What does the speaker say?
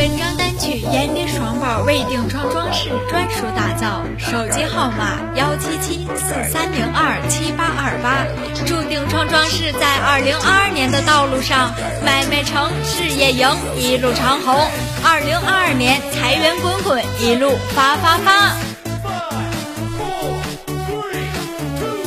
本张单曲严妮爽宝为顶创装饰专属打造，手机号码幺七七四三零二七八二八。祝顶创装饰在二零二二年的道路上买卖成，事业赢，一路长虹。二零二二年财源滚滚，一路发发发。Three, two,